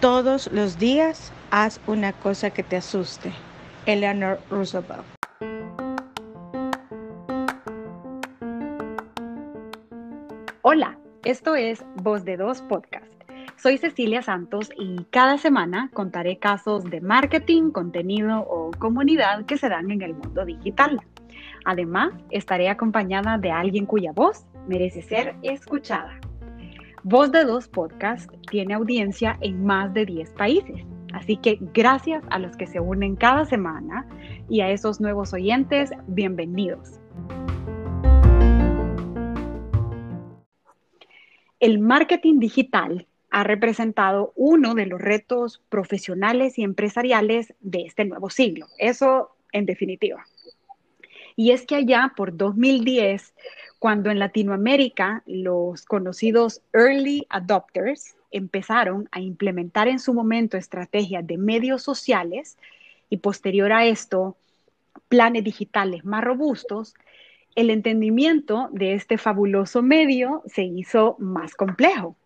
Todos los días haz una cosa que te asuste. Eleanor Roosevelt. Hola, esto es Voz de Dos Podcast. Soy Cecilia Santos y cada semana contaré casos de marketing, contenido o comunidad que se dan en el mundo digital. Además, estaré acompañada de alguien cuya voz merece ser escuchada. Voz de Dos Podcast tiene audiencia en más de 10 países, así que gracias a los que se unen cada semana y a esos nuevos oyentes, bienvenidos. El marketing digital ha representado uno de los retos profesionales y empresariales de este nuevo siglo. Eso en definitiva. Y es que allá por 2010, cuando en Latinoamérica los conocidos early adopters empezaron a implementar en su momento estrategias de medios sociales y posterior a esto planes digitales más robustos, el entendimiento de este fabuloso medio se hizo más complejo.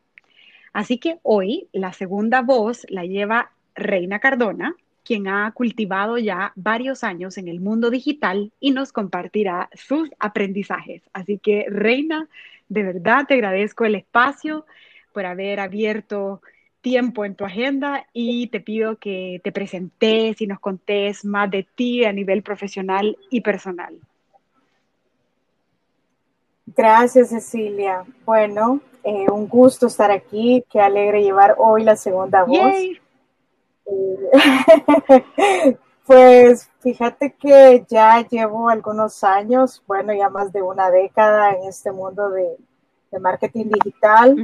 Así que hoy la segunda voz la lleva Reina Cardona, quien ha cultivado ya varios años en el mundo digital y nos compartirá sus aprendizajes. Así que, Reina, de verdad te agradezco el espacio por haber abierto tiempo en tu agenda y te pido que te presentes y nos contés más de ti a nivel profesional y personal. Gracias, Cecilia. Bueno, eh, un gusto estar aquí. Qué alegre llevar hoy la segunda voz. pues fíjate que ya llevo algunos años, bueno, ya más de una década en este mundo de, marketing digital.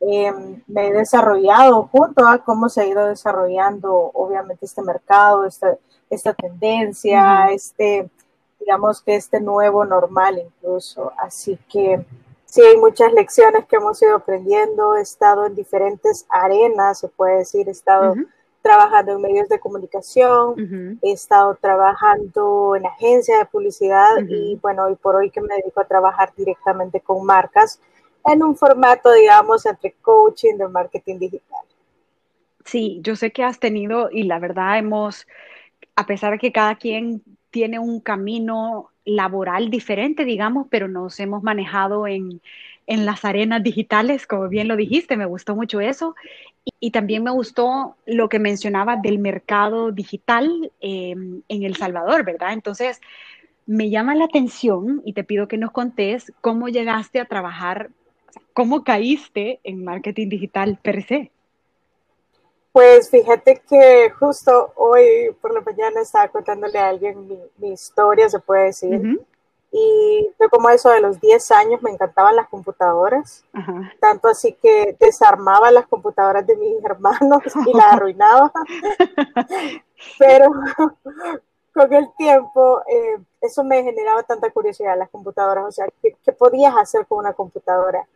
Em, me he desarrollado junto a cómo se ha ido desarrollando, obviamente, este mercado, esta, esta tendencia, este, digamos que este nuevo normal incluso. Así que sí, hay muchas lecciones que hemos ido aprendiendo. He estado en diferentes arenas, se puede decir, he estado trabajando en medios de comunicación, he estado trabajando en agencias de publicidad y bueno, hoy por hoy que me dedico a trabajar directamente con marcas en un formato, digamos, entre coaching de marketing digital. Sí, yo sé que has tenido y la verdad hemos, a pesar de que cada quien tiene un camino laboral diferente, digamos, pero nos hemos manejado en, en las arenas digitales, como bien lo dijiste, me gustó mucho eso. Y, también me gustó lo que mencionaba del mercado digital em, en El Salvador, ¿verdad? Entonces, me llama la atención y te pido que nos contés cómo llegaste a trabajar, cómo caíste en marketing digital per se. Pues fíjate que justo hoy por la mañana estaba contándole a alguien mi, historia, se puede decir. Y fue como eso de los 10 años, me encantaban las computadoras, tanto así que desarmaba las computadoras de mis hermanos y las arruinaba. Pero con el tiempo, eh, eso me generaba tanta curiosidad, las computadoras, o sea, ¿qué, podías hacer con una computadora?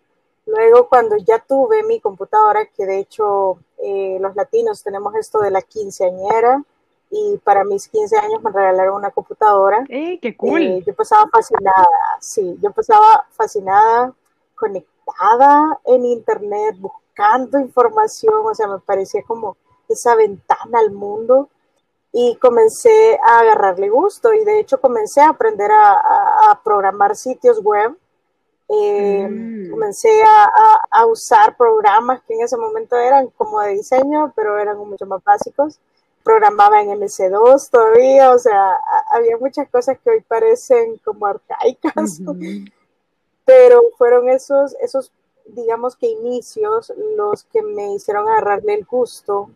Luego, cuando ya tuve mi computadora, que de hecho eh, los latinos tenemos esto de la quinceañera, y para mis 15 años me regalaron una computadora. ¡Eh, qué cool! Eh, yo pasaba fascinada, sí, yo pasaba fascinada, conectada en internet, buscando información, o sea, me parecía como esa ventana al mundo y comencé a agarrarle gusto y de hecho comencé a aprender a, programar sitios web. Eh, mm. Comencé a, a, usar programas que en ese momento eran como de diseño, pero eran mucho más básicos programaba en MS2 todavía, o sea, había muchas cosas que hoy parecen como arcaicas, pero fueron esos, esos, digamos que inicios los que me hicieron agarrarle el gusto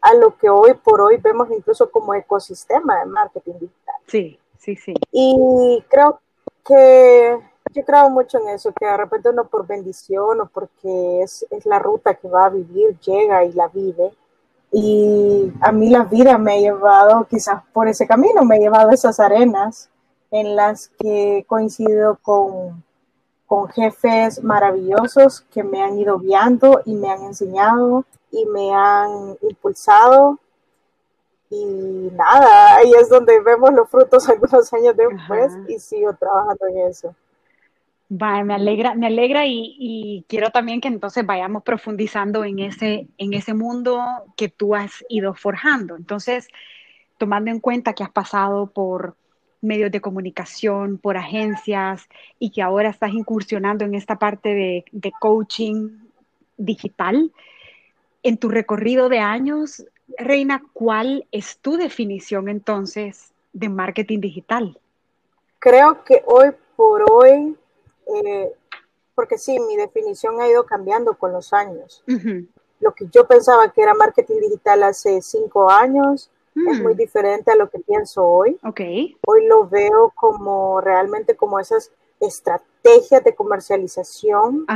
a lo que hoy por hoy vemos incluso como ecosistema de marketing digital. Sí, sí, sí. Y creo que yo creo mucho en eso, que de repente uno por bendición o porque es, es la ruta que va a vivir, llega y la vive y a mí la vida me ha llevado quizás por ese camino, me ha llevado a esas arenas en las que he coincidido con, con jefes maravillosos que me han ido guiando y me han enseñado y me han impulsado. Y nada, ahí es donde vemos los frutos algunos años después y sigo trabajando en eso. Me alegra, me alegra y, quiero también que entonces vayamos profundizando en ese, en ese mundo que tú has ido forjando. Entonces, tomando en cuenta que has pasado por medios de comunicación, por agencias y que ahora estás incursionando en esta parte de, de coaching digital, en tu recorrido de años, Reina, ¿cuál es tu definición entonces de marketing digital? Creo que hoy por hoy eh, porque sí, mi definición ha ido cambiando con los años. Lo que yo pensaba que era marketing digital hace cinco años es muy mm. diferente a lo que pienso hoy. Okay. Hoy lo veo como realmente como esas estrategias de comercialización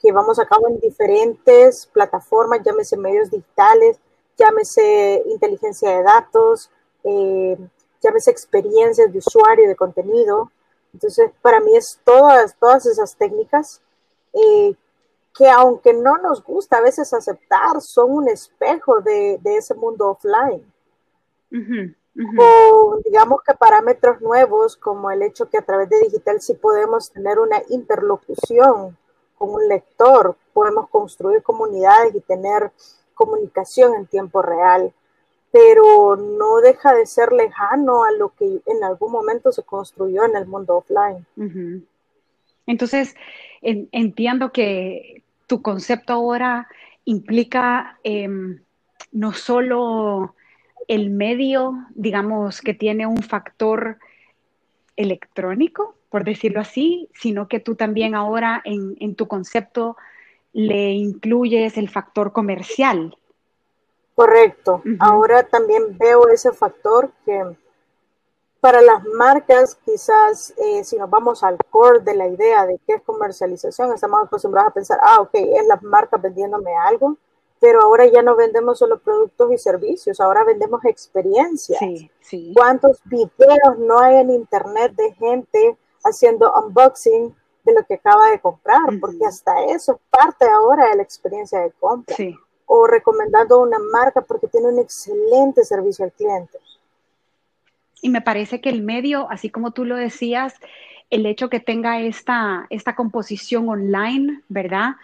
que vamos a cabo en diferentes plataformas, llámese medios digitales, llámese inteligencia de datos, eh, llámese experiencias de usuario, de contenido. Entonces, para mí es todas, todas esas técnicas eh, que aunque no nos gusta a veces aceptar, son un espejo de, ese mundo offline. O digamos que parámetros nuevos, como el hecho que a través de digital sí podemos tener una interlocución con un lector, podemos construir comunidades y tener comunicación en tiempo real pero no deja de ser lejano a lo que en algún momento se construyó en el mundo offline. Entonces, entiendo que tu concepto ahora implica em, no solo el medio, digamos, que tiene un factor electrónico, por decirlo así, sino que tú también ahora en, en tu concepto le incluyes el factor comercial, Correcto. Ahora también veo ese factor que para las marcas, quizás eh, si nos vamos al core de la idea de qué es comercialización, estamos acostumbrados a pensar, ah, ok, es la marca vendiéndome algo, pero ahora ya no vendemos solo productos y servicios, ahora vendemos experiencias. Sí, ¿Cuántos videos no hay en internet de gente haciendo unboxing de lo que acaba de comprar? Porque hasta eso es parte ahora de la experiencia de compra. Sí o recomendando una marca porque tiene un excelente servicio al cliente. Y me parece que el medio, así como tú lo decías, el hecho que tenga esta, esta composición online, ¿verdad?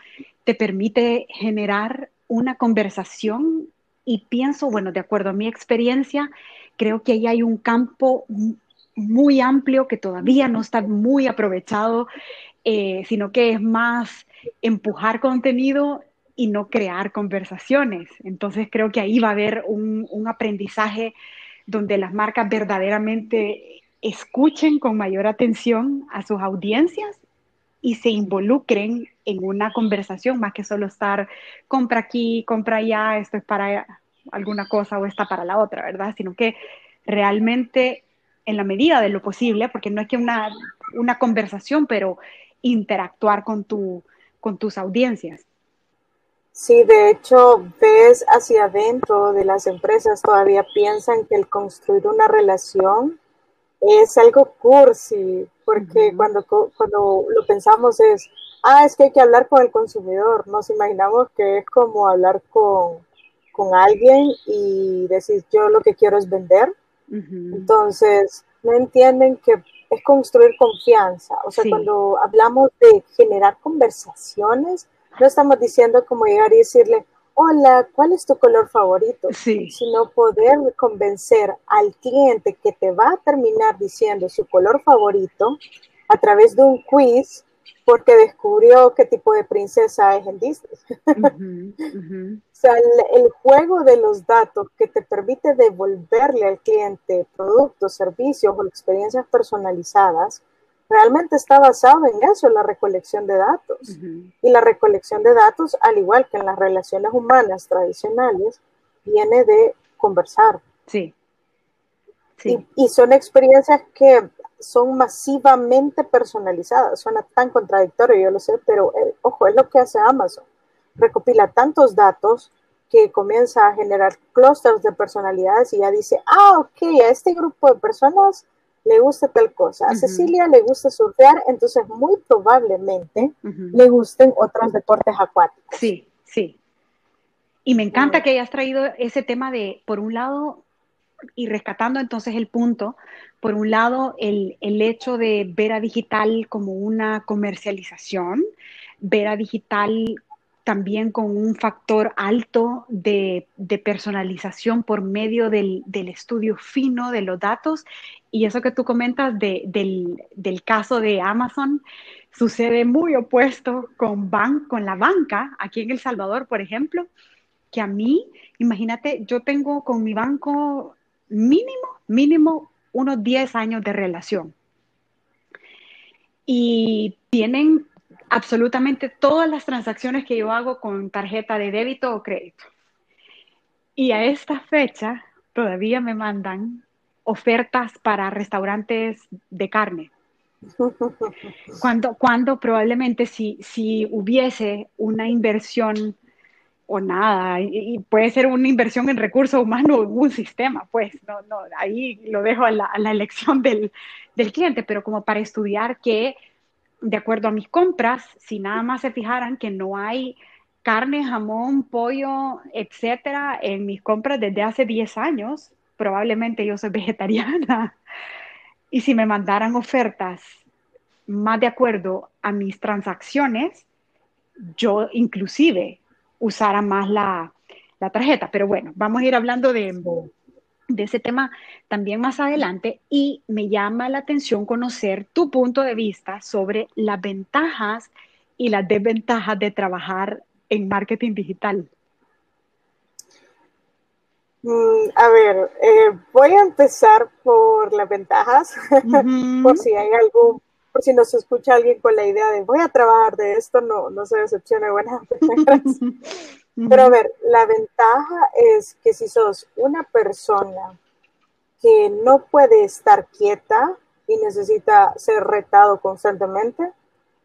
Te permite generar una conversación y pienso, bueno, de acuerdo a mi experiencia, creo que ahí hay un campo muy amplio que todavía no está muy aprovechado, eh, sino que es más empujar contenido y no crear conversaciones. Entonces creo que ahí va a haber un, aprendizaje donde las marcas verdaderamente escuchen con mayor atención a sus audiencias y se involucren en una conversación más que solo estar compra aquí, compra allá, esto es para alguna cosa o está para la otra, ¿verdad? Sino que realmente en la medida de lo posible, porque no es que una, una conversación, pero interactuar con, tu, con tus audiencias. Sí, de hecho, ves hacia adentro de las empresas, todavía piensan que el construir una relación es algo cursi, porque cuando, cuando lo pensamos es, ah, es que hay que hablar con el consumidor, nos imaginamos que es como hablar con, alguien y decir, yo lo que quiero es vender. Entonces, no entienden que es construir confianza. O sea, cuando hablamos de generar conversaciones, no estamos diciendo como llegar y decirle, hola, ¿cuál es tu color favorito? Sí. Sino poder convencer al cliente que te va a terminar diciendo su color favorito a través de un quiz porque descubrió qué tipo de princesa es en Disney. o sea, el, juego de los datos que te permite devolverle al cliente productos, servicios o experiencias personalizadas realmente está basado en eso, en la recolección de datos. Y la recolección de datos, al igual que en las relaciones humanas tradicionales, viene de conversar. Sí. Y, son experiencias que son masivamente personalizadas. Suena tan contradictorio, yo lo sé, pero eh, ojo, es lo que hace Amazon. Recopila tantos datos que comienza a generar clusters de personalidades y ya dice, ah, ok, a este grupo de personas le gusta tal cosa. A Cecilia le gusta surfear, entonces muy probablemente le gusten otros deportes acuáticos. Sí, sí. Y me encanta que hayas traído ese tema de, por un lado, y rescatando entonces el punto, por un lado, el, el hecho de ver a digital como una comercialización, ver a digital también con un factor alto de, personalización por medio del, estudio fino de los datos. Y eso que tú comentas de, del, del, caso de Amazon sucede muy opuesto con, ban, con la banca, aquí en El Salvador, por ejemplo, que a mí, imagínate, yo tengo con mi banco mínimo, mínimo unos 10 años de relación. Y tienen absolutamente todas las transacciones que yo hago con tarjeta de débito o crédito. Y a esta fecha todavía me mandan ofertas para restaurantes de carne. Cuando, cuando probablemente si, si hubiese una inversión o nada, y, puede ser una inversión en recursos humanos o en un sistema, pues no, no, ahí lo dejo a la, a la elección del, del cliente, pero como para estudiar que de acuerdo a mis compras, si nada más se fijaran que no hay carne, jamón, pollo, etcétera, en mis compras desde hace 10 años, probablemente yo soy vegetariana. Y si me mandaran ofertas más de acuerdo a mis transacciones, yo inclusive usara más la, la tarjeta. Pero bueno, vamos a ir hablando de, de ese tema también más adelante y me llama la atención conocer tu punto de vista sobre las ventajas y las desventajas de trabajar en marketing digital. Mm, a ver, eh, voy a empezar por las ventajas, por si hay algún, por si nos escucha alguien con la idea de voy a trabajar de esto, no, no se decepcione, buenas Pero a ver, la ventaja es que si sos una persona que no puede estar quieta y necesita ser retado constantemente,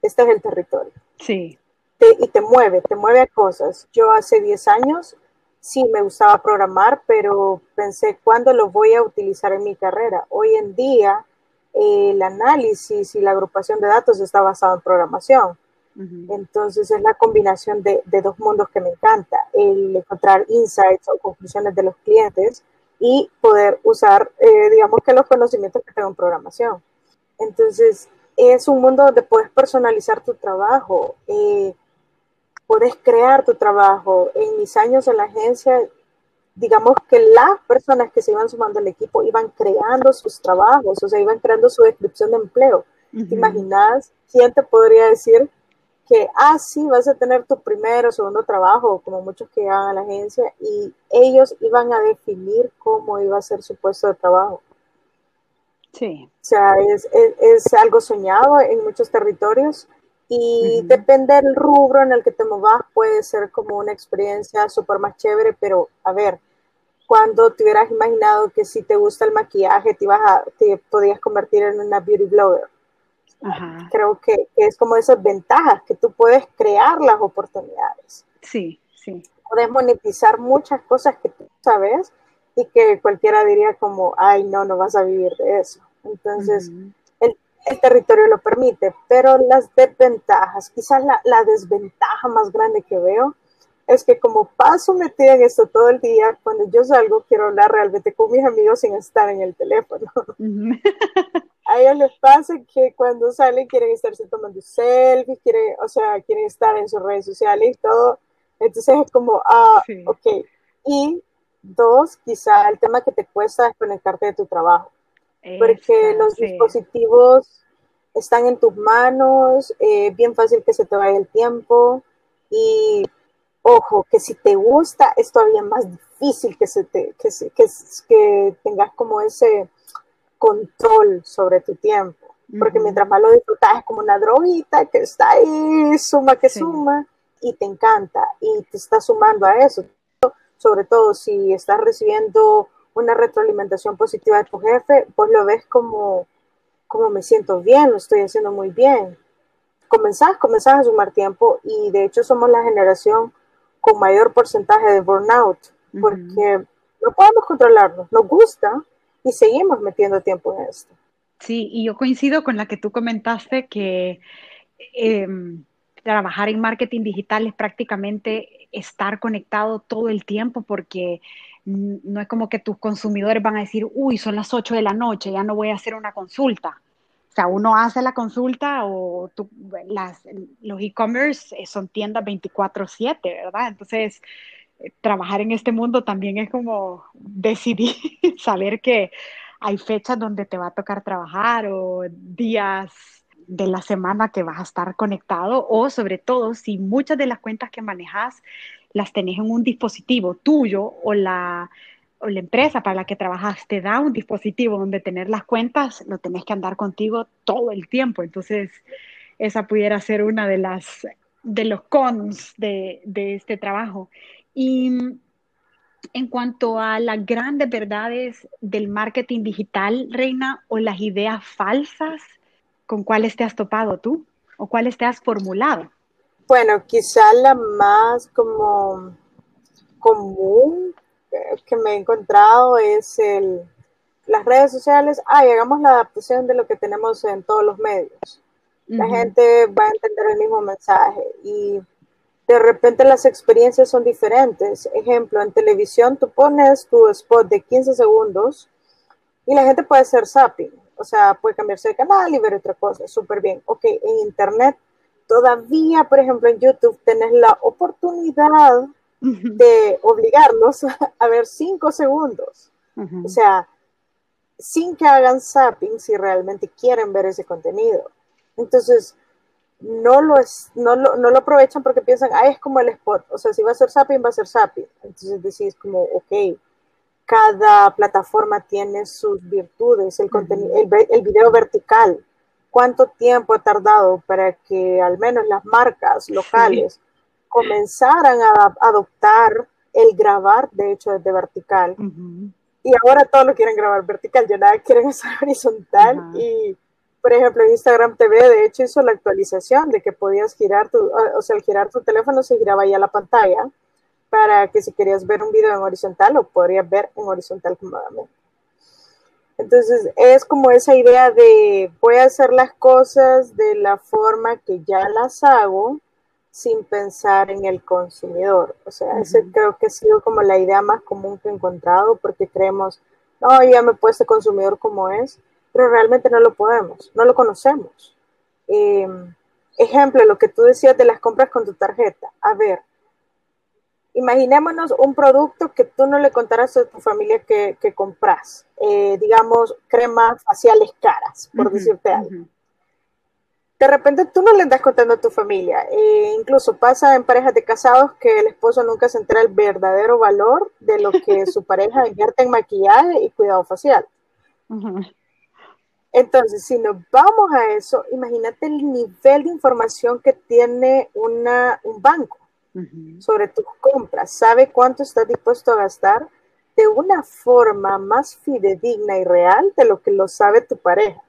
este es el territorio. Sí. y te mueve, te mueve a cosas. Yo hace 10 años sí me gustaba programar, pero pensé, ¿cuándo lo voy a utilizar en mi carrera? Hoy en día el análisis y la agrupación de datos está basado en programación. Entonces es la combinación de, de, dos mundos que me encanta, el encontrar insights o conclusiones de los clientes y poder usar, eh, digamos que los conocimientos que tengo en programación. Entonces es un mundo donde puedes personalizar tu trabajo, eh, puedes crear tu trabajo. En mis años en la agencia, digamos que las personas que se iban sumando al equipo iban creando sus trabajos, o sea, iban creando su descripción de empleo. ¿Te imaginas quién te podría decir que, ah, sí, vas a tener tu primero o segundo trabajo, como muchos que llegan a la agencia, y ellos iban a definir cómo iba a ser su puesto de trabajo. Sí. O sea, es, es, es algo soñado en muchos territorios y uh -huh. depende del rubro en el que te movas, puede ser como una experiencia súper más chévere, pero a ver, cuando te hubieras imaginado que si te gusta el maquillaje te, ibas a, te podías convertir en una beauty blogger. Ajá. Creo que, que, es como esas ventajas, que tú puedes crear las oportunidades. Sí, sí. Puedes monetizar muchas cosas que tú sabes y que cualquiera diría como, ay, no, no vas a vivir de eso. Entonces, uh -huh. el, el, territorio lo permite, pero las desventajas, quizás la, la, desventaja más grande que veo es que como paso metida en esto todo el día, cuando yo salgo quiero hablar realmente con mis amigos sin estar en el teléfono. Uh -huh. A ellos les pasa que cuando salen quieren estarse tomando selfies, quieren, o sea, quieren estar en sus redes sociales y todo. Entonces es como, ah, sí. ok. Y dos, quizá el tema que te cuesta desconectarte de tu trabajo. Porque los sí. dispositivos están en tus manos, eh, bien fácil que se te vaya el tiempo y ojo, que si te gusta es todavía más difícil que, se te, que, se, que, que tengas como ese control sobre tu tiempo. Porque mientras más lo disfrutas es como una droguita que está ahí, suma que sí. suma, y te encanta, y te está sumando a eso. Sobre todo si estás recibiendo una retroalimentación positiva de tu jefe, pues lo ves como, como me siento bien, lo estoy haciendo muy bien. Comenzás, comenzás a sumar tiempo y de hecho somos la generación con mayor porcentaje de burnout, porque uh -huh. no podemos controlarlo, nos gusta, y seguimos metiendo tiempo en esto. Sí, y yo coincido con la que tú comentaste que eh, trabajar en marketing digital es prácticamente estar conectado todo el tiempo porque no es como que tus consumidores van a decir, uy, son las 8 de la noche, ya no voy a hacer una consulta. O sea, uno hace la consulta o las, los e-commerce son tiendas 24/7, ¿verdad? Entonces, eh, trabajar en este mundo también es como decidir, saber que hay fechas donde te va a tocar trabajar o días de la semana que vas a estar conectado o sobre todo si muchas de las cuentas que manejas las tenés en un dispositivo tuyo o la, o la empresa para la que trabajas te da un dispositivo donde tener las cuentas, lo tenés que andar contigo todo el tiempo. Entonces, esa pudiera ser una de las de los cons de, de este trabajo. Y en cuanto a las grandes verdades del marketing digital, Reina, o las ideas falsas, ¿con cuáles te has topado tú? ¿O cuáles te has formulado? Bueno, quizá la más como común que me he encontrado es el, las redes sociales. Ah, hagamos la adaptación de lo que tenemos en todos los medios. La gente va a entender el mismo mensaje y de repente las experiencias son diferentes. Ejemplo, en televisión tú pones tu spot de 15 segundos y la gente puede hacer zapping, o sea, puede cambiarse de canal y ver otra cosa, súper bien. Ok, en internet todavía, por ejemplo, en YouTube tenés la oportunidad de obligarlos a ver 5 segundos. O sea, sin que hagan zapping si realmente quieren ver ese contenido. Entonces, no lo, es, no lo, no lo aprovechan porque piensan, ah, es como el spot, o sea, si va a ser zapping, va a ser zapping. Entonces decís como, ok, cada plataforma tiene sus virtudes, el, contenido, el, el video vertical, cuánto tiempo ha tardado para que al menos las marcas locales comenzaran a adoptar el grabar, de hecho, desde vertical. Y ahora todo lo quieren grabar vertical, ya nada quieren hacer horizontal y por ejemplo, Instagram TV, de hecho, hizo la actualización de que podías girar tu, o sea, al girar tu teléfono se giraba ya la pantalla para que si querías ver un video en horizontal lo podrías ver en horizontal cómodamente. Entonces, es como esa idea de voy a hacer las cosas de la forma que ya las hago sin pensar en el consumidor. O sea, ese creo que ha sido como la idea más común que he encontrado porque creemos, no, ya me he puesto consumidor como es pero realmente no lo podemos, no lo conocemos. Em, ejemplo, lo que tú decías de las compras con tu tarjeta. A ver, imaginémonos un producto que tú no le contarás a tu familia que, que compras, eh, digamos, cremas faciales caras, por decirte algo. De repente tú no le andas contando a tu familia. Eh, incluso pasa en parejas de casados que el esposo nunca se entera el verdadero valor de lo que su pareja invierte en maquillaje y cuidado facial. Entonces, si nos vamos a eso, imagínate el nivel de información que tiene una, un banco sobre tus compras. Sabe cuánto estás dispuesto a gastar de una forma más fidedigna y real de lo que lo sabe tu pareja.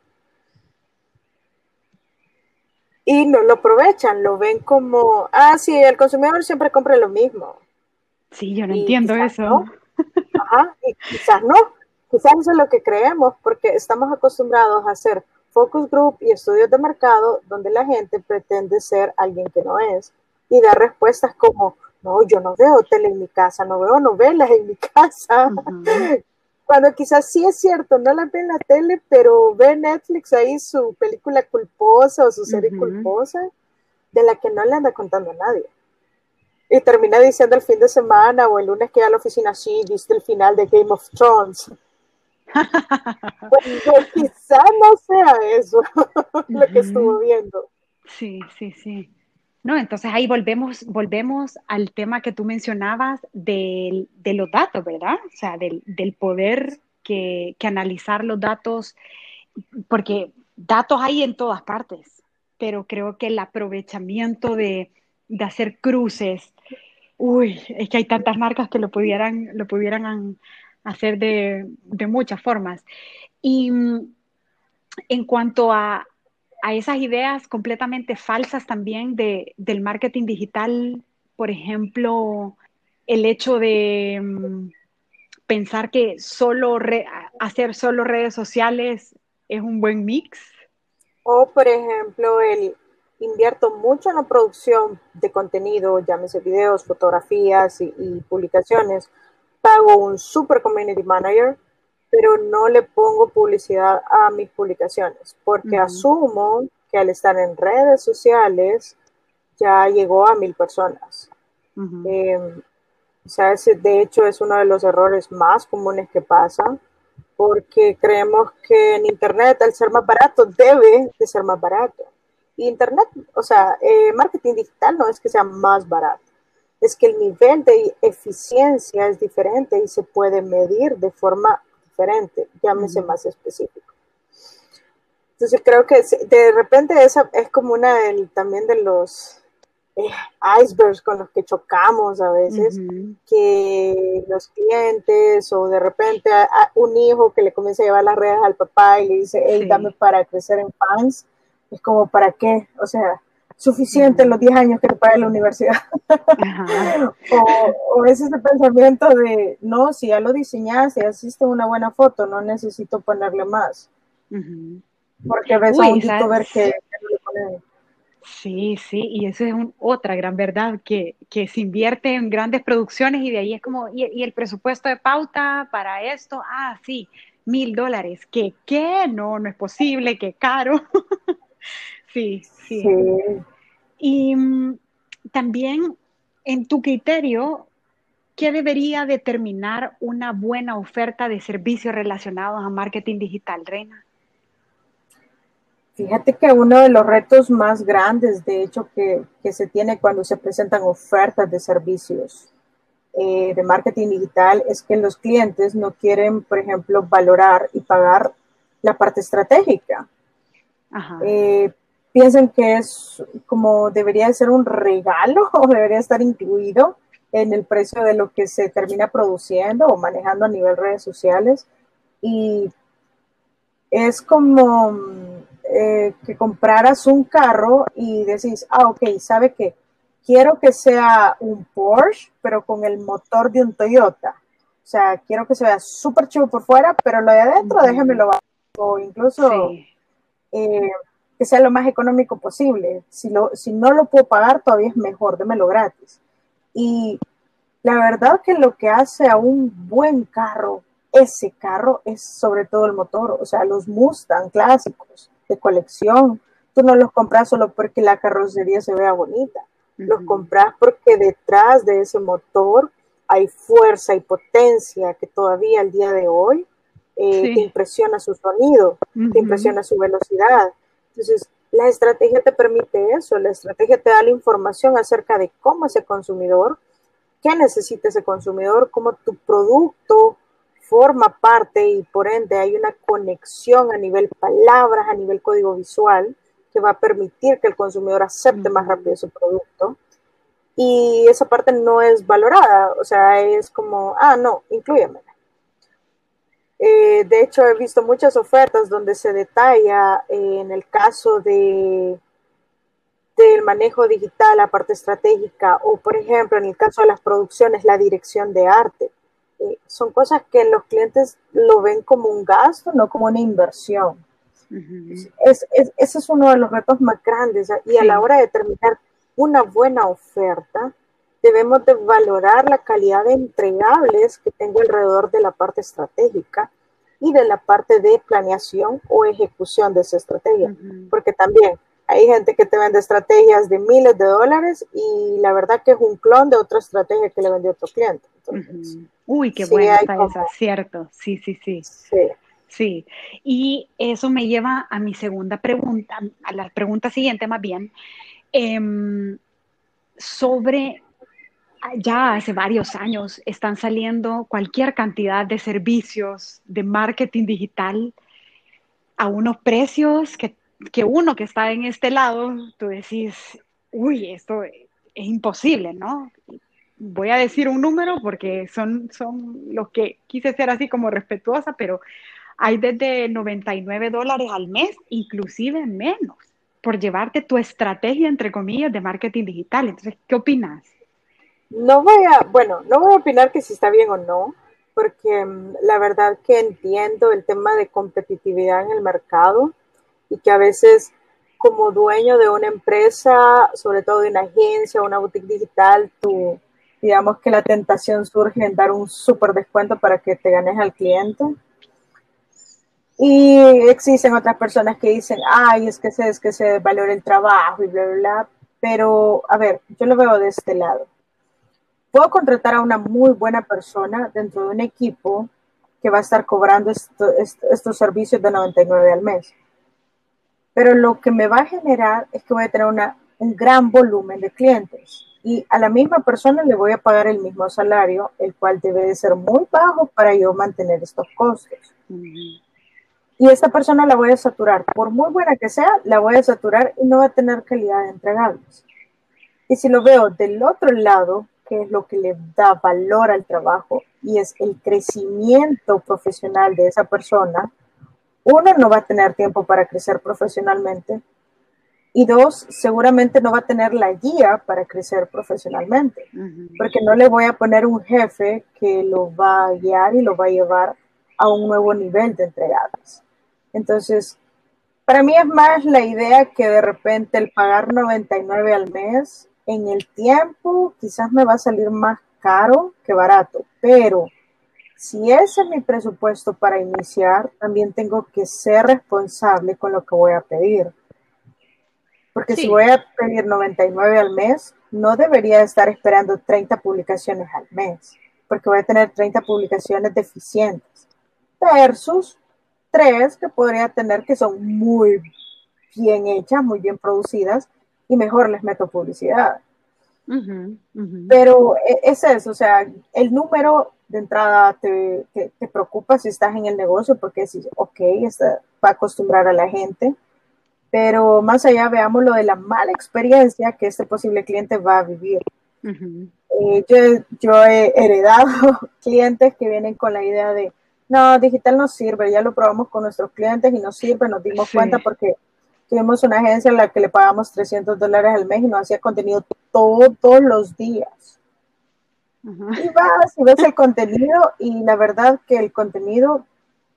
Y no lo aprovechan, lo ven como, ah, sí, el consumidor siempre compra lo mismo. Sí, yo no entiendo eso. Ajá, y quizás no, Quizás eso es lo que creemos porque estamos acostumbrados a hacer focus group y estudios de mercado donde la gente pretende ser alguien que no es y dar respuestas como, no, yo no veo tele en mi casa, no veo novelas en mi casa. Cuando quizás sí es cierto, no la ve en la tele, pero ve Netflix ahí su película culposa o su serie culposa de la que no le anda contando a nadie. Y termina diciendo el fin de semana o el lunes que va a la oficina, sí, viste el final de Game of Thrones pues, quizá no sea eso lo que estuvo viendo. Sí, sí, sí. No, entonces ahí volvemos, volvemos al tema que tú mencionabas de, los datos, ¿verdad? O sea, del, poder que, analizar los datos, porque datos hay en todas partes, pero creo que el aprovechamiento de, de hacer cruces, uy, es que hay tantas marcas que lo pudieran, lo pudieran hacer de, muchas formas. Y mm, en cuanto a, esas ideas completamente falsas también de, del marketing digital, por ejemplo, el hecho de mm, pensar que solo hacer solo redes sociales es un buen mix. O, por ejemplo, el invierto mucho en la producción de contenido, llámese videos, fotografías y publicaciones, pago un super community manager, pero no le pongo publicidad a mis publicaciones, porque asumo que al estar en redes sociales ya llegó a mil personas. Em, o sea, ese de hecho es uno de los errores más comunes que pasan, porque creemos que en Internet, al ser más barato, debe de ser más barato. Internet, o sea, eh, marketing digital no es que sea más barato, es que el nivel de eficiencia es diferente y se puede medir de forma diferente, llámese más específico. Entonces creo que de repente esa es como una del, también de los eh, icebergs con los que chocamos a veces, que los clientes o de repente a, un hijo que le comienza a llevar las redes al papá y le dice, hey, dame para crecer en fans, es como, ¿para qué? O sea, suficiente los 10 años que te pague la universidad. o, es ese pensamiento de, no, si ya lo diseñaste, hiciste una buena foto, no necesito ponerle más. Porque ves a un youtuber que, le pone Sí, sí, y eso es otra gran verdad, que, se invierte en grandes producciones y de ahí es como, y, el presupuesto de pauta para esto, ah, sí, mil dólares, que qué, no, no es posible, qué caro. sí, sí, Y mm, también, en tu criterio, ¿qué debería determinar una buena oferta de servicios relacionados a marketing digital, Reina? Fíjate que uno de los retos más grandes, de hecho, que, se tiene cuando se presentan ofertas de servicios eh, de marketing digital es que los clientes no quieren, por ejemplo, valorar y pagar la parte estratégica. Eh, piensan que es como debería ser un regalo o debería estar incluido en el precio de lo que se termina produciendo o manejando a nivel redes sociales. Y es como eh, que compraras un carro y decís, ah, ok, ¿sabe qué? Quiero que sea un Porsche, pero con el motor de un Toyota. O sea, quiero que se vea súper chivo por fuera, pero lo de adentro, déjemelo o incluso eh, que sea lo más económico posible. Si, lo, si no lo puedo pagar, todavía es mejor, démelo gratis. Y la verdad que lo que hace a un buen carro, ese carro, es sobre todo el motor, o sea, los Mustang clásicos de colección. Tú no los compras solo porque la carrocería se vea bonita. Los compras porque detrás de ese motor hay fuerza y potencia que todavía al día de hoy eh, te impresiona su sonido, te impresiona su velocidad. Entonces, la estrategia te permite eso, la estrategia te da la información acerca de cómo ese consumidor, qué necesita ese consumidor, cómo tu producto forma parte y por ende hay una conexión a nivel palabras, a nivel código visual, que va a permitir que el consumidor acepte más rápido su producto. Y esa parte no es valorada, o sea, es como, ah, no, incluyeme. Eh, de hecho, he visto muchas ofertas donde se detalla eh, en el caso de del manejo digital, la parte estratégica, o por ejemplo, en el caso de las producciones, la dirección de arte. Son cosas que los clientes lo ven como un gasto, no como una inversión. es, ese es uno de los retos más grandes y a la hora de determinar una buena oferta, debemos de valorar la calidad de entregables que tengo alrededor de la parte estratégica y de la parte de planeación o ejecución de esa estrategia, porque también hay gente que te vende estrategias de miles de dólares y la verdad que es un clon de otra estrategia que le vendió otro cliente. Uy, qué buena está esa, cierto. Sí, sí, sí, sí. Y eso me lleva a mi segunda pregunta, a la pregunta siguiente más bien, em, sobre, ya hace varios años están saliendo cualquier cantidad de servicios de marketing digital a unos precios que que uno que está en este lado, tú decís, uy, esto es imposible, ¿no? Voy a decir un número porque son, son los que quise ser así como respetuosa, pero hay desde 99 dólares al mes, inclusive menos, por llevarte tu estrategia, entre comillas, de marketing digital. Entonces, ¿qué opinas? No voy a, bueno, no voy a opinar que si está bien o no, porque mm, la verdad que entiendo el tema de competitividad en el mercado y que a veces como dueño de una empresa, sobre todo de una agencia o una boutique digital, tu, digamos que la tentación surge en dar un súper descuento para que te ganes al cliente. Y existen otras personas que dicen, ay, es que se, es que se valora el trabajo y bla, bla, bla. Pero, a ver, yo lo veo de este lado. Puedo contratar a una muy buena persona dentro de un equipo que va a estar cobrando estos servicios de 99 al mes. Pero lo que me va a generar es que voy a tener una, un gran volumen de clientes y a la misma persona le voy a pagar el mismo salario, el cual debe de ser muy bajo para yo mantener estos costos. Y esta persona la voy a saturar, por muy buena que sea, la voy a saturar y no va a tener calidad de entregables. Y si lo veo del otro lado, que es lo que le da valor al trabajo y es el crecimiento profesional de esa persona, uno no va a tener tiempo para crecer profesionalmente. Y dos, seguramente no va a tener la guía para crecer profesionalmente, porque no le voy a poner un jefe que lo va a guiar y lo va a llevar a un nuevo nivel de entregadas. Entonces, para mí es más la idea que de repente el pagar 99 al mes en el tiempo quizás me va a salir más caro que barato, pero si ese es mi presupuesto para iniciar, también tengo que ser responsable con lo que voy a pedir. Porque si voy a pedir 99 al mes, no debería estar esperando 30 publicaciones al mes, porque voy a tener 30 publicaciones deficientes, versus 3 que podría tener que son muy bien hechas, muy bien producidas, y mejor les meto publicidad. Pero e, es eso, o sea, el número de entrada te, te, preocupa si estás en el negocio, porque si, ok, está, va a acostumbrar a la gente, pero más allá veamos lo de la mala experiencia que este posible cliente va a vivir. Eh, yo, he heredado clientes que vienen con la idea de, no, digital no sirve, ya lo probamos con nuestros clientes y no sirve, nos dimos cuenta porque tuvimos una agencia a la que le pagamos 300 dólares al mes y nos hacía contenido todos los días. Y vas y ves el contenido y la verdad que el contenido,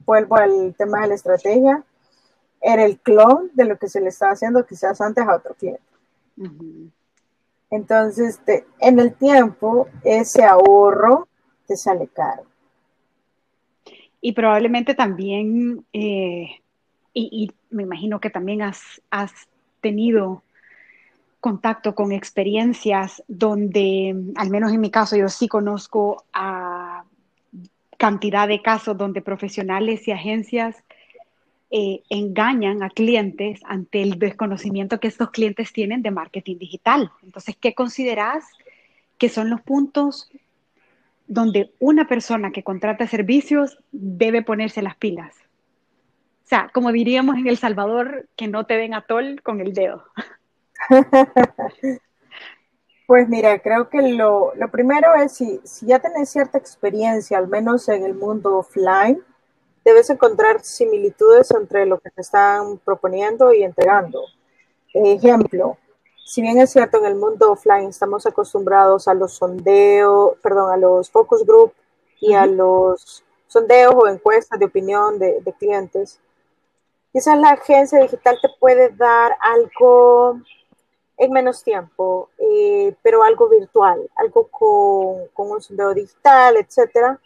vuelvo al tema de la estrategia, era el clon de lo que se le estaba haciendo quizás antes a otro cliente. Entonces, en el tiempo, ese ahorro te sale caro. Y probablemente también, eh, y, me imagino que también has, tenido contacto con experiencias donde, al menos en mi caso, yo sí conozco a cantidad de casos donde profesionales y agencias eh, engañan a clientes ante el desconocimiento que estos clientes tienen de marketing digital. Entonces, ¿qué consideras que son los puntos donde una persona que contrata servicios debe ponerse las pilas? Sea, como diríamos en El Salvador, que no te den atol con el dedo. Pues mira, creo que lo, lo primero es si, si ya tenés cierta experiencia, al menos en el mundo offline, debes encontrar similitudes entre lo que te están proponiendo y entregando. Ejemplo, si bien es cierto en el mundo offline estamos acostumbrados a los sondeos, perdón, a los focus group y a los sondeos o encuestas de opinión de, clientes, quizás la agencia digital te puede dar algo en menos tiempo, eh, pero algo virtual, algo con, con un sondeo digital, etcétera,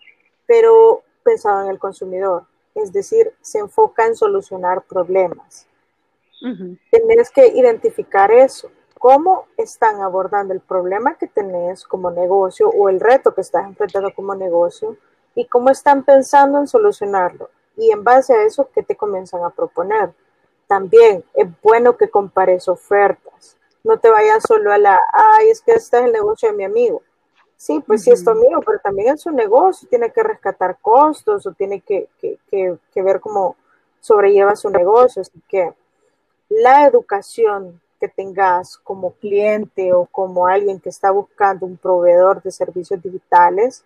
pero pensado en el consumidor, es decir, se enfoca en solucionar problemas. Tienes que identificar eso, cómo están abordando el problema que tenés como negocio o el reto que estás enfrentando como negocio y cómo están pensando en solucionarlo. Y en base a eso, ¿qué te comienzan a proponer? También es bueno que compares ofertas. No te vayas solo a la, ay, es que este es el negocio de mi amigo. Sí, pues sí es tu amigo, pero también es su negocio, tiene que rescatar costos o tiene que, ver cómo sobrelleva su negocio. Así que la educación que tengas como cliente o como alguien que está buscando un proveedor de servicios digitales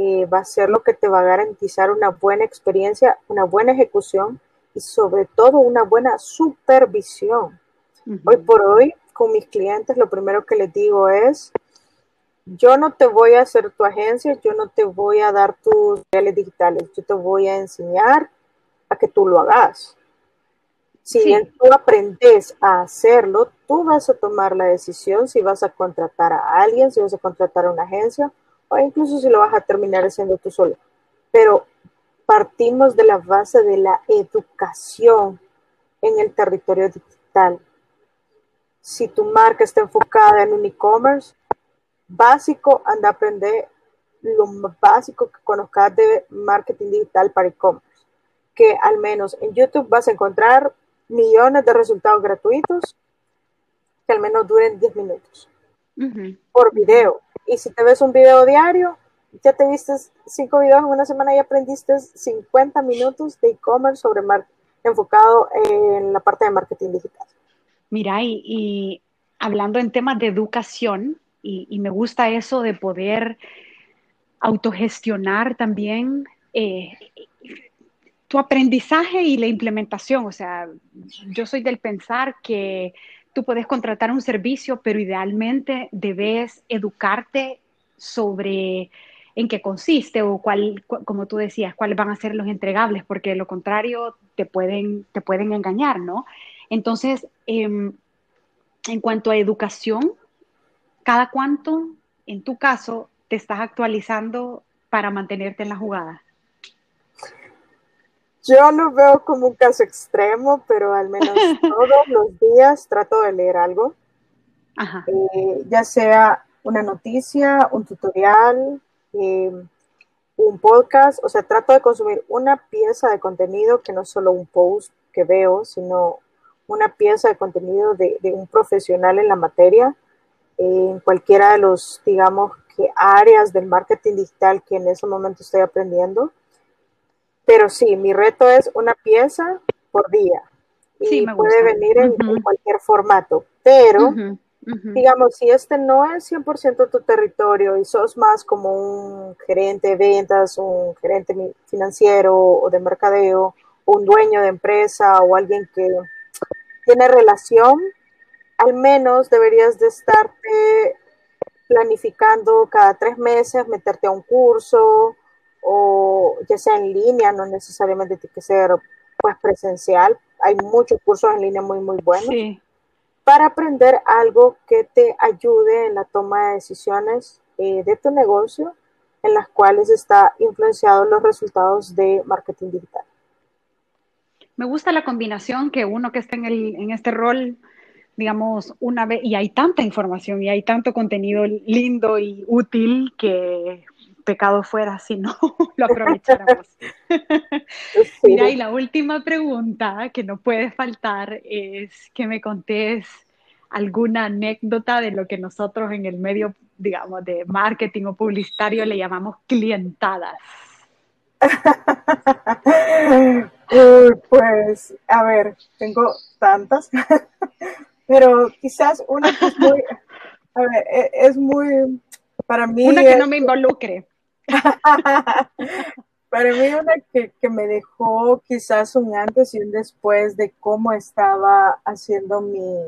eh, va a ser lo que te va a garantizar una buena experiencia, una buena ejecución y sobre todo una buena supervisión. Hoy por hoy, con mis clientes, lo primero que les digo es, yo no te voy a hacer tu agencia, yo no te voy a dar tus reales digitales, yo te voy a enseñar a que tú lo hagas. Si bien tú aprendes a hacerlo, tú vas a tomar la decisión si vas a contratar a alguien, si vas a contratar a una agencia o incluso si lo vas a terminar haciendo tú solo. Pero partimos de la base de la educación en el territorio digital. Si tu marca está enfocada en un e-commerce, básico, anda a aprender lo básico que conozcas de marketing digital para e-commerce. Que al menos en YouTube vas a encontrar millones de resultados gratuitos que al menos duren 10 minutos por video. Y si te ves un video diario, ya te viste cinco videos en una semana y aprendiste 50 minutos de e-commerce sobre enfocado en la parte de marketing digital. Mira, y, hablando en temas de educación, y, me gusta eso de poder autogestionar también eh, tu aprendizaje y la implementación. O sea, yo soy del pensar que tú puedes contratar un servicio, pero idealmente debes educarte sobre en qué consiste o cuál, como tú decías, cuáles van a ser los entregables, porque de lo contrario te pueden, te pueden engañar, ¿no? Entonces, em, en cuanto a educación, ¿cada cuánto, en tu caso, te estás actualizando para mantenerte en la jugada? Yo lo veo como un caso extremo, pero al menos todos los días trato de leer algo, eh, ya sea una noticia, un tutorial, eh, un podcast, o sea, trato de consumir una pieza de contenido que no es solo un post que veo, sino una pieza de contenido de, un profesional en la materia, en cualquiera de los, digamos, que áreas del marketing digital que en ese momento estoy aprendiendo. Pero sí, mi reto es una pieza por día. Y puede venir en, cualquier formato. Pero, digamos, si este no es 100% tu territorio y sos más como un gerente de ventas, un gerente financiero o de mercadeo, un dueño de empresa o alguien que tiene relación, al menos deberías de estarte planificando cada tres meses, meterte a un curso, o ya sea en línea, no necesariamente tiene que ser pues presencial. Hay muchos cursos en línea muy, muy buenos. Para aprender algo que te ayude en la toma de decisiones eh, de tu negocio, en las cuales está influenciado los resultados de marketing digital. Me gusta la combinación que uno que está en, el, en este rol, digamos, una vez, y hay tanta información y hay tanto contenido lindo y útil que pecado fuera si no lo aprovecháramos. Mira, y la última pregunta que no puede faltar es que me contés alguna anécdota de lo que nosotros en el medio, digamos, de marketing o publicitario le llamamos clientadas. pues, a ver, tengo tantas, pero quizás una que es muy, a ver, e, es muy, para mí... Una que no me involucre. Para mí una que, me dejó quizás un antes y un después de cómo estaba haciendo mi,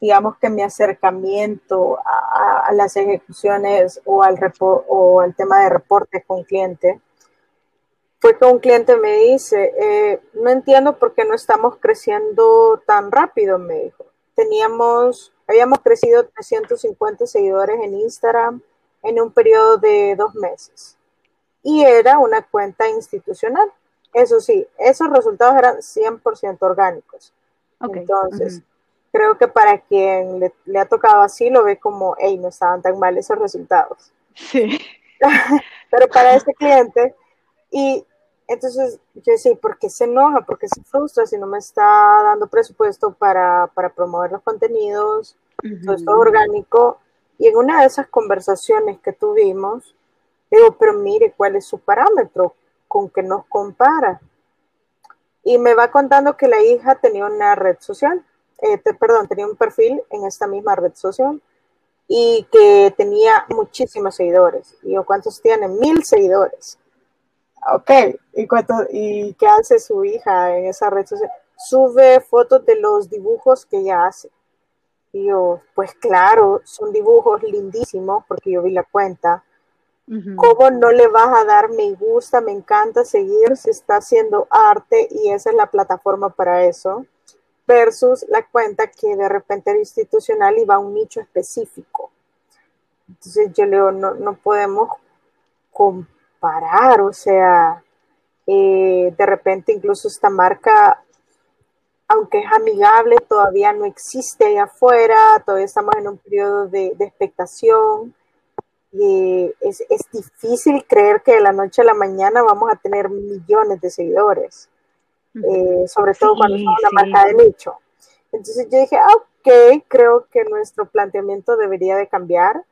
digamos que mi acercamiento a, las ejecuciones o al, o al tema de reportes con cliente, fue que un cliente me dice, eh, no entiendo por qué no estamos creciendo tan rápido, me dijo. Teníamos, habíamos crecido 350 seguidores en Instagram, en un periodo de dos meses. Y era una cuenta institucional. Eso sí, esos resultados eran 100% orgánicos. Entonces, creo que para quien le, ha tocado así, lo ve como, hey, no estaban tan mal esos resultados. Sí. Pero para ese cliente, y entonces yo decía, ¿por qué se enoja? ¿Por qué se frustra si no me está dando presupuesto para, promover los contenidos? Todo esto orgánico. Y en una de esas conversaciones que tuvimos, digo, pero mire, ¿cuál es su parámetro? ¿Con qué nos compara? Y me va contando que la hija tenía una red social, eh, perdón, tenía un perfil en esta misma red social y que tenía muchísimos seguidores. Y yo, ¿cuántos tiene? Mil seguidores. Ok, ¿y, cuánto, ¿y qué hace su hija en esa red social? Sube fotos de los dibujos que ella hace. Yo, pues claro, son dibujos lindísimos porque yo vi la cuenta. ¿Cómo no le vas a dar me gusta, me encanta seguir si está haciendo arte y esa es la plataforma para eso? versus la cuenta que de repente era institucional y va a un nicho específico. Entonces yo leo, no, no podemos comparar, o sea, eh, de repente incluso esta marca, aunque es amigable, todavía no existe allá afuera, todavía estamos en un periodo de, de expectación. Y es, es, difícil creer que de la noche a la mañana vamos a tener millones de seguidores, eh, sobre todo cuando somos una marca de nicho. Entonces yo dije, ah, ok, creo que nuestro planteamiento debería de cambiar.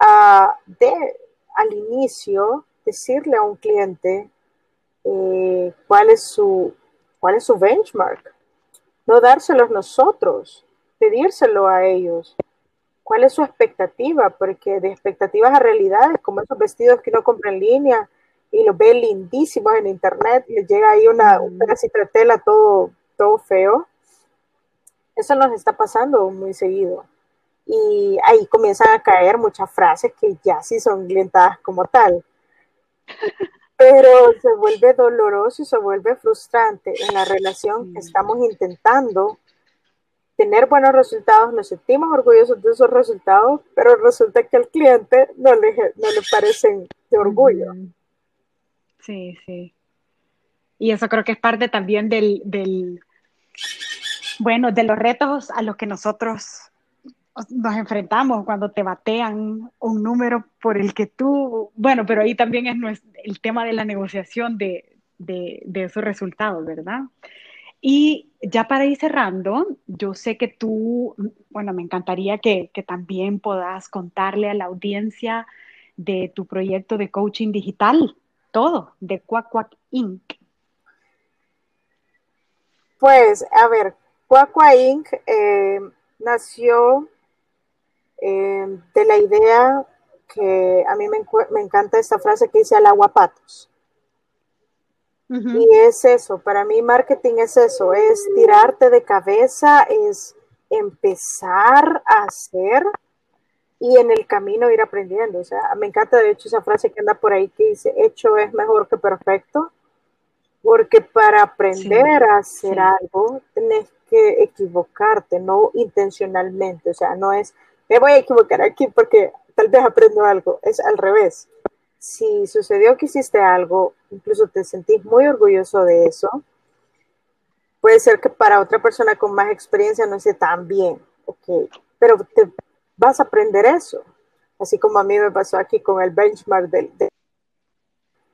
Uh, de al inicio decirle a un cliente eh, cuál, es su, cuál es su benchmark, no dárselos nosotros, pedírselo a ellos. ¿Cuál es su expectativa? Porque de expectativas a realidades, como esos vestidos que uno compra en línea y los ve lindísimos en internet, y llega ahí una, un pedacito de tela todo, todo feo. Eso nos está pasando muy seguido y ahí comienzan a caer muchas frases que ya sí son glentadas como tal. Pero se vuelve doloroso y se vuelve frustrante en la relación que estamos intentando tener buenos resultados, nos sentimos orgullosos de esos resultados, pero resulta que al cliente no le, no le parecen de orgullo. Sí, sí. Y eso creo que es parte también del, del, bueno, de los retos a los que nosotros nos enfrentamos cuando te batean un número por el que tú, bueno, pero ahí también es el tema de la negociación de, de, esos resultados, ¿verdad? Y ya para ir cerrando, yo sé que tú, bueno, me encantaría que, que también puedas contarle a la audiencia de tu proyecto de coaching digital, todo, de Quack Quack Inc. Pues, a ver, Quack Quack Inc. Eh, nació eh, de la idea que a mí me, me, encanta esta frase que dice al agua patos. Y es eso, para mí marketing es eso, es tirarte de cabeza, es empezar a hacer y en el camino ir aprendiendo. O sea, me encanta de hecho esa frase que anda por ahí que dice, hecho es mejor que perfecto, porque para aprender a hacer algo tienes que equivocarte, no intencionalmente, o sea, no es me voy a equivocar aquí porque tal vez aprendo algo. Es al revés. Si sucedió que hiciste algo, incluso te sentís muy orgulloso de eso, puede ser que para otra persona con más experiencia no esté tan bien, ok, pero te vas a aprender eso. Así como a mí me pasó aquí con el benchmark del...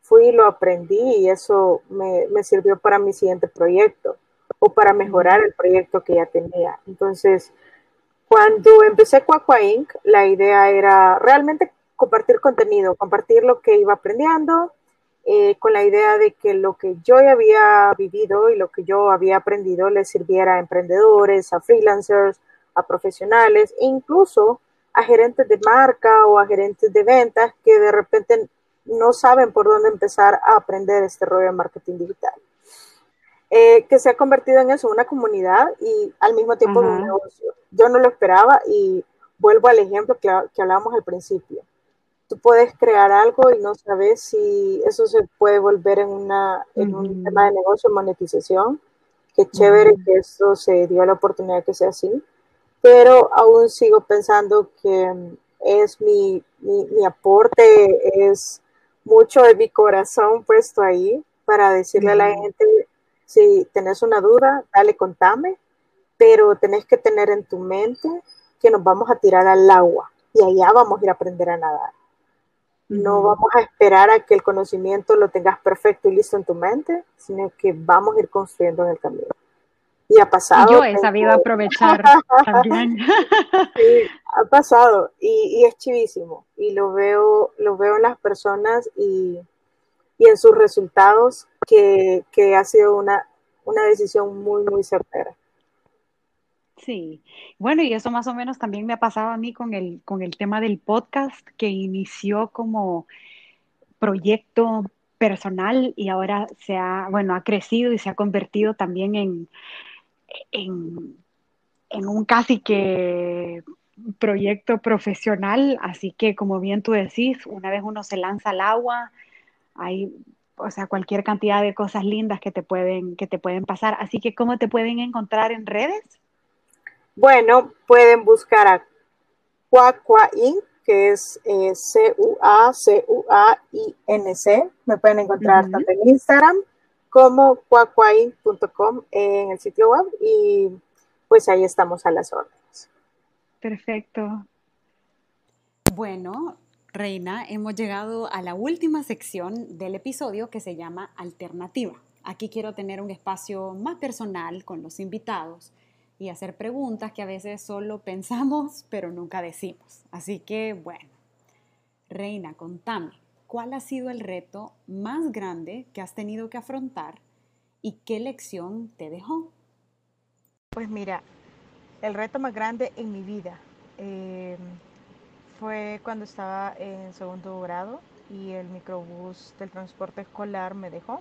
fui y lo aprendí y eso me, me sirvió para mi siguiente proyecto o para mejorar el proyecto que ya tenía. Entonces, cuando empecé Cuacua Inc., la idea era realmente compartir contenido, compartir lo que iba aprendiendo, eh, con la idea de que lo que yo había vivido y lo que yo había aprendido le sirviera a emprendedores, a freelancers, a profesionales, incluso a gerentes de marca o a gerentes de ventas que de repente no saben por dónde empezar a aprender este rollo de marketing digital. Eh, que se ha convertido en eso, una comunidad y al mismo tiempo un negocio. Yo no lo esperaba y vuelvo al ejemplo que, que hablábamos al principio. Tú puedes crear algo y no sabes si eso se puede volver en, una, en un tema de negocio, monetización. Qué chévere que esto se dio la oportunidad que sea así, pero aún sigo pensando que mm, es mi, mi, mi aporte, es mucho de mi corazón puesto ahí para decirle a la gente si tenés una duda, dale, contame, pero tenés que tener en tu mente que nos vamos a tirar al agua y allá vamos a ir a aprender a nadar. No vamos a esperar a que el conocimiento lo tengas perfecto y listo en tu mente, sino que vamos a ir construyendo en el camino. Y ha pasado. yo he sabido aprovechar también. Sí, ha pasado y, y, es chivísimo. Y lo veo, lo veo en las personas y, y en sus resultados que, que ha sido una, una decisión muy, muy certera. Sí, bueno, y eso más o menos también me ha pasado a mí con el, con el tema del podcast que inició como proyecto personal y ahora se ha, bueno, ha crecido y se ha convertido también en, en, en un casi que proyecto profesional, así que como bien tú decís, una vez uno se lanza al agua, hay o sea, cualquier cantidad de cosas lindas que te pueden, que te pueden pasar. Así que, ¿cómo te pueden encontrar en redes? Bueno, pueden buscar a Cuacua Inc., que es eh, C-U-A-C-U-A-I-N-C. Me pueden encontrar tanto en Instagram como cuacuainc.com en el sitio web y pues ahí estamos a las órdenes. Perfecto. Bueno, Reina, hemos llegado a la última sección del episodio que se llama Alternativa. Aquí quiero tener un espacio más personal con los invitados y hacer preguntas que a veces solo pensamos pero nunca decimos. Así que bueno, Reina, contame, ¿cuál ha sido el reto más grande que has tenido que afrontar y qué lección te dejó? Pues mira, el reto más grande en mi vida. Eh, fue cuando estaba en segundo grado y el microbús del transporte escolar me dejó.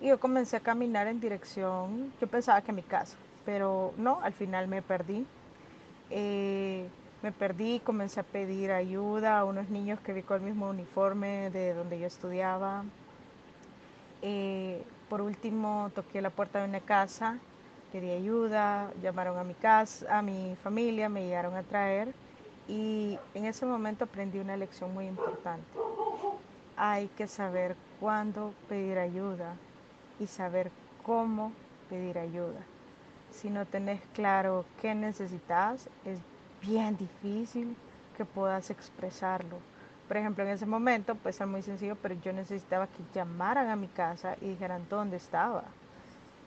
Y yo comencé a caminar en dirección, yo pensaba que mi casa, pero no, al final me perdí. Eh, me perdí, comencé a pedir ayuda a unos niños que vi con el mismo uniforme de donde yo estudiaba. Eh, por último, toqué la puerta de una casa, pedí ayuda, llamaron a mi casa, a mi familia, me llegaron a traer y en ese momento aprendí una lección muy importante. Hay que saber cuándo pedir ayuda y saber cómo pedir ayuda. Si no tenés claro qué necesitas, es bien difícil que puedas expresarlo. Por ejemplo, en ese momento, pues es muy sencillo, pero yo necesitaba que llamaran a mi casa y dijeran dónde estaba.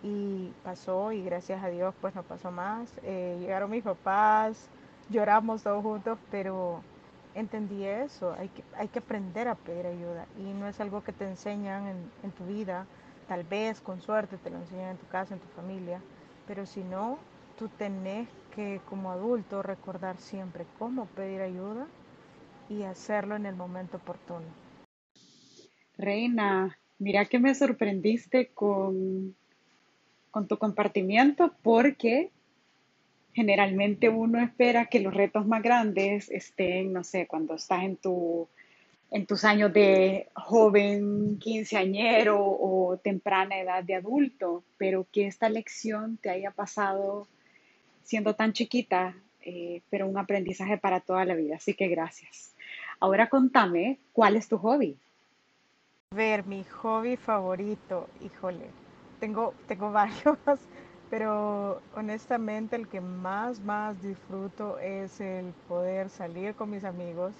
Y pasó y gracias a Dios pues no pasó más. Eh, llegaron mis papás, lloramos todos juntos, pero entendí eso, hay que, hay que aprender a pedir ayuda y no es algo que te enseñan en, en tu vida, tal vez con suerte te lo enseñan en tu casa, en tu familia, pero si no, tú tenés que como adulto recordar siempre cómo pedir ayuda y hacerlo en el momento oportuno. Reina, mira que me sorprendiste con, con tu compartimiento porque generalmente uno espera que los retos más grandes estén, no sé, cuando estás en, tu, en tus años de joven, quinceañero o temprana edad de adulto, pero que esta lección te haya pasado siendo tan chiquita, eh, pero un aprendizaje para toda la vida. Así que gracias. Ahora contame, ¿cuál es tu hobby? Ver, mi hobby favorito, híjole, tengo, tengo varios pero honestamente el que más, más disfruto es el poder salir con mis amigos,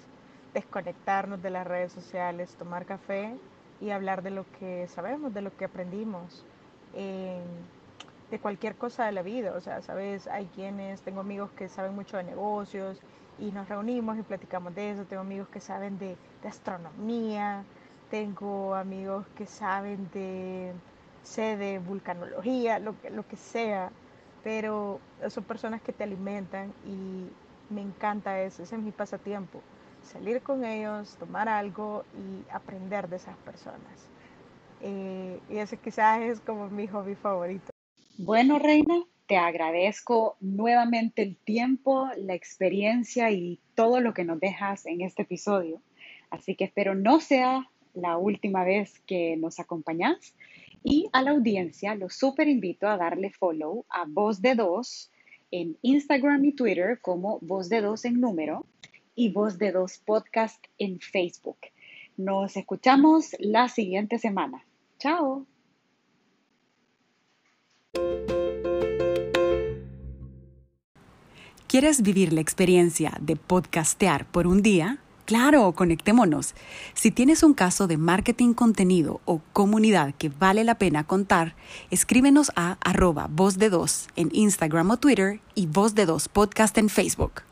desconectarnos de las redes sociales, tomar café y hablar de lo que sabemos, de lo que aprendimos, de cualquier cosa de la vida. O sea, sabes, hay quienes, tengo amigos que saben mucho de negocios y nos reunimos y platicamos de eso, tengo amigos que saben de astronomía, tengo amigos que saben de sé de vulcanología, lo que, lo que sea, pero son personas que te alimentan y me encanta eso, ese es mi pasatiempo, salir con ellos, tomar algo y aprender de esas personas. Eh, y ese quizás es como mi hobby favorito. Bueno, Reina, te agradezco nuevamente el tiempo, la experiencia y todo lo que nos dejas en este episodio. Así que espero no sea la última vez que nos acompañas y a la audiencia los super invito a darle follow a Voz de Dos en Instagram y Twitter como Voz de Dos en número y Voz de Dos Podcast en Facebook. Nos escuchamos la siguiente semana. Chao. ¿Quieres vivir la experiencia de podcastear por un día? Claro, conectémonos. Si tienes un caso de marketing contenido o comunidad que vale la pena contar, escríbenos a arroba voz de dos en Instagram o Twitter y voz de dos podcast en Facebook.